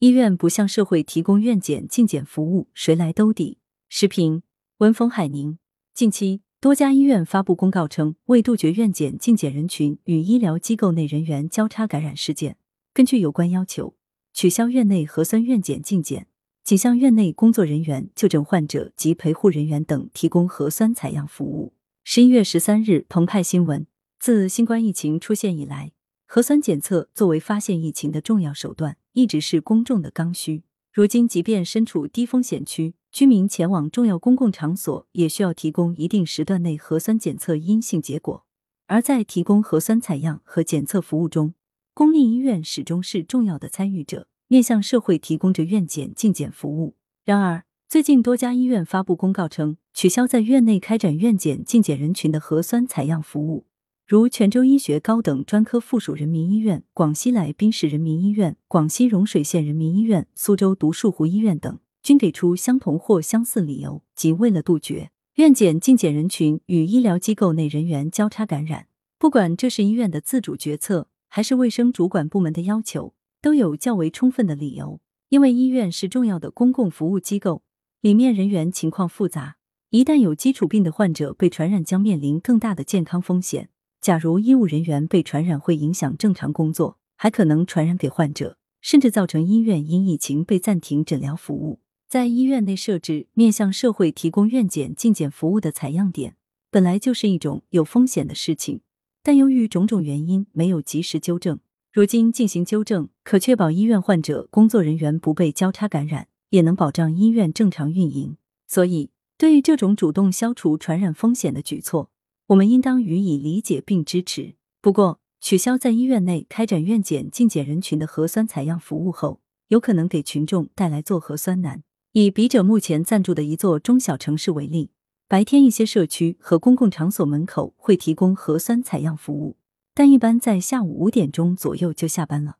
医院不向社会提供院检、进检服务，谁来兜底？时评：文峰海宁。近期，多家医院发布公告称，为杜绝院检、进检人群与医疗机构内人员交叉感染事件，根据有关要求，取消院内核酸院检、进检，仅向院内工作人员、就诊患者及陪护人员等提供核酸采样服务。十一月十三日，澎湃新闻：自新冠疫情出现以来，核酸检测作为发现疫情的重要手段。一直是公众的刚需。如今，即便身处低风险区，居民前往重要公共场所也需要提供一定时段内核酸检测阴性结果。而在提供核酸采样和检测服务中，公立医院始终是重要的参与者，面向社会提供着院检、进检服务。然而，最近多家医院发布公告称，取消在院内开展院检、进检人群的核酸采样服务。如泉州医学高等专科附属人民医院、广西来宾市人民医院、广西融水县人民医院、苏州独墅湖医院等，均给出相同或相似理由，即为了杜绝院检进检人群与医疗机构内人员交叉感染。不管这是医院的自主决策，还是卫生主管部门的要求，都有较为充分的理由。因为医院是重要的公共服务机构，里面人员情况复杂，一旦有基础病的患者被传染，将面临更大的健康风险。假如医务人员被传染，会影响正常工作，还可能传染给患者，甚至造成医院因疫情被暂停诊疗服务。在医院内设置面向社会提供院检、进检服务的采样点，本来就是一种有风险的事情，但由于种种原因没有及时纠正，如今进行纠正，可确保医院患者、工作人员不被交叉感染，也能保障医院正常运营。所以，对于这种主动消除传染风险的举措。我们应当予以理解并支持。不过，取消在医院内开展院检、进检人群的核酸采样服务后，有可能给群众带来做核酸难。以笔者目前暂住的一座中小城市为例，白天一些社区和公共场所门口会提供核酸采样服务，但一般在下午五点钟左右就下班了。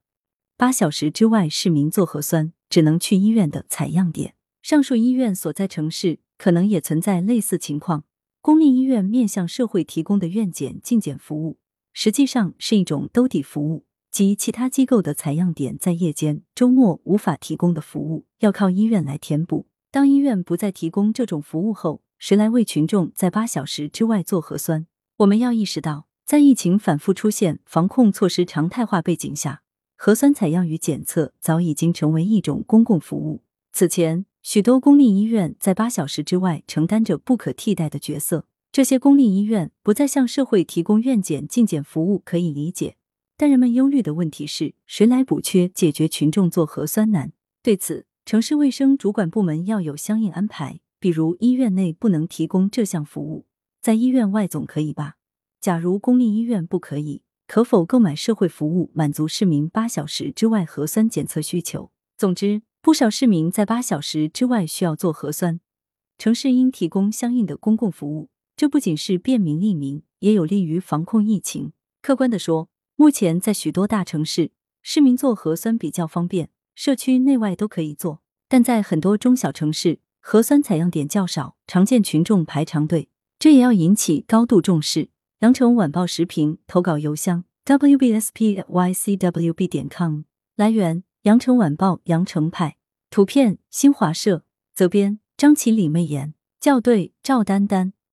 八小时之外，市民做核酸只能去医院的采样点。上述医院所在城市可能也存在类似情况。公立医院面向社会提供的院检、进检服务，实际上是一种兜底服务，即其他机构的采样点在夜间、周末无法提供的服务，要靠医院来填补。当医院不再提供这种服务后，谁来为群众在八小时之外做核酸？我们要意识到，在疫情反复出现、防控措施常态化背景下，核酸采样与检测早已经成为一种公共服务。此前。许多公立医院在八小时之外承担着不可替代的角色。这些公立医院不再向社会提供院检、进检服务可以理解，但人们忧虑的问题是谁来补缺，解决群众做核酸难？对此，城市卫生主管部门要有相应安排，比如医院内不能提供这项服务，在医院外总可以吧？假如公立医院不可以，可否购买社会服务，满足市民八小时之外核酸检测需求？总之。不少市民在八小时之外需要做核酸，城市应提供相应的公共服务。这不仅是便民利民，也有利于防控疫情。客观的说，目前在许多大城市，市民做核酸比较方便，社区内外都可以做。但在很多中小城市，核酸采样点较少，常见群众排长队，这也要引起高度重视。羊城晚报时评投稿邮箱：wbspycwb 点 com。来源。羊城晚报羊城派图片新华社责编张起李媚妍校对赵丹丹。